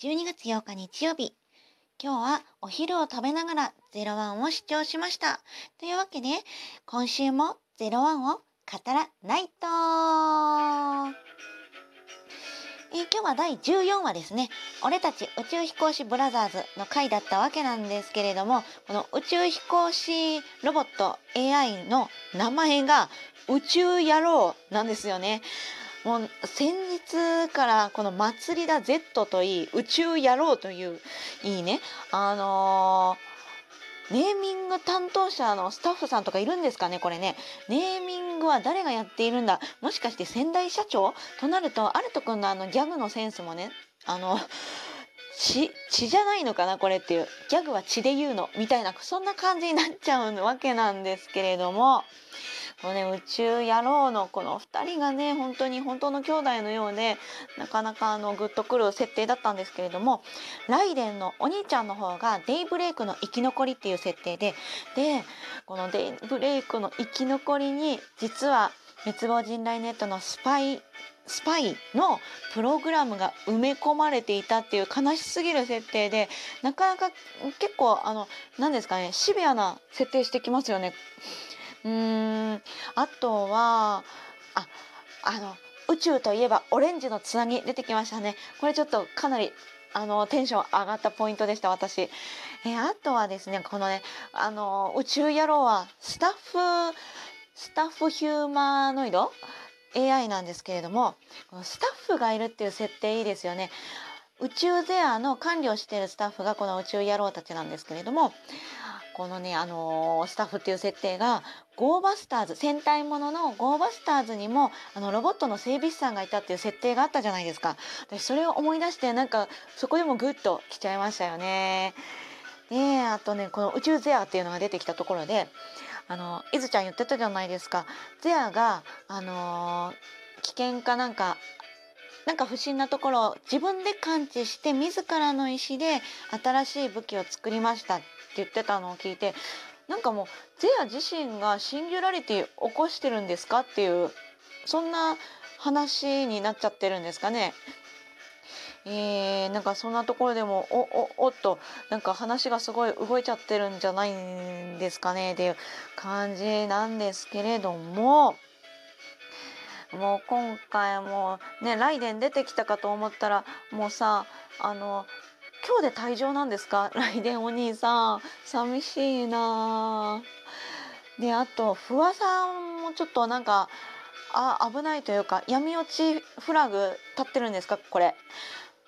12月8日日曜日。今日はお昼を食べながら01を視聴しました。というわけで、今週も01を語らないとえー、今日は第14話ですね。俺たち宇宙飛行士ブラザーズの回だったわけなんですけれども、この宇宙飛行士ロボット AI の名前が宇宙野郎なんですよね。もう先日からこの「祭りだ Z」といい「宇宙野郎」といういいねあのー、ネーミング担当者のスタッフさんとかいるんですかねこれね。ネーミングは誰がやっているんだ。もしかして仙台社長となるとアルト君のあのギャグのセンスもねあの血血じゃないのかなこれっていう。ギャグは血で言うの。みたいなそんな感じになっちゃうわけなんですけれども。このね宇宙野郎のこの2人がね本当に本当の兄弟のようでなかなかあのグッとくる設定だったんですけれどもライデンのお兄ちゃんの方がデイブレイクの生き残りっていう設定ででこのデイブレイクの生き残りに実は滅亡人雷ネットのスパイスパイのプログラムが埋め込まれていたっていう悲しすぎる設定でなかなか結構あの何ですかねシビアな設定してきますよね。うんあとはああの宇宙といえばオレンジのつなぎ出てきましたねこれちょっとかなりあのテンション上がったポイントでした私。えあとはですねこのねあの宇宙野郎はスタッフスタッフヒューマノイド？AI なんですけれどもこのスタッフがいるっていう設定いいですよね。宇宙ゼアの管理をしているスタッフがこの宇宙野郎たちなんですけれどもこのね、あのー、スタッフっていう設定がゴーバスターズ戦隊もののゴーバスターズにもあのロボットの整備士さんがいたっていう設定があったじゃないですか。でそれを思い出してなんかそこでもグッときちゃいましたよね。であとねこの宇宙ゼアっていうのが出てきたところであのいずちゃん言ってたじゃないですか。ゼアがあのー、危険かなんかなんか不審なところを自分で感知して自らの意思で新しい武器を作りました。言ってたのを聞いてなんかもうゼア自身がシンギュラリティ起こしてるんですかっていうそんな話になっちゃってるんですかね。えー、なんかそんなところでもおおおっとなんか話がすごい動いちゃってるんじゃないんですかねっていう感じなんですけれどももう今回もねライデン出てきたかと思ったらもうさあの今日で退場なんですか？ライデンお兄さん。寂しいな。であと不破さんもちょっとなんかあ危ないというか闇落ちフラグ立ってるんですか？これ。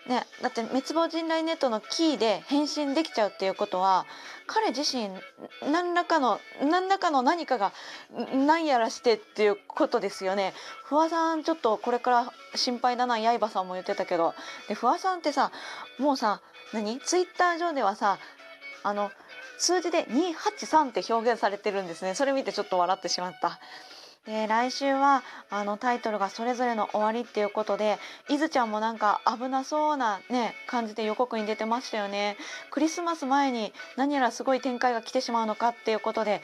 ね、だって滅亡人雷ネットのキーで変身できちゃうっていうことは彼自身何らかの何らかの何かが何やらしてっていうことですよね。不破さんちょっとこれから心配だな。刃さんも言ってたけど。で不破さんってさもうさ何？ツイッター上ではさあの数字で283って表現されてるんですね。それ見てちょっと笑ってしまった。で来週はあのタイトルがそれぞれの終わりっていうことでいずちゃんもなんか危なそうなね感じで予告に出てましたよね。クリスマス前に何やらすごい展開が来てしまうのかっていうことで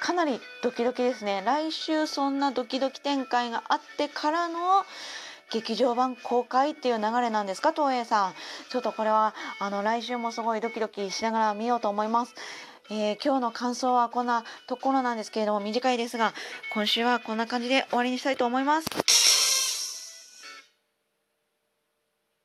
かなりドキドキですね。来週そんなドキドキ展開があってからの劇場版公開っていう流れなんですか東映さん。ちょっとこれはあの来週もすごいドキドキしながら見ようと思います。えー、今日の感想はこんなところなんですけれども短いですが今週はこんな感じで終わりにしたいと思います。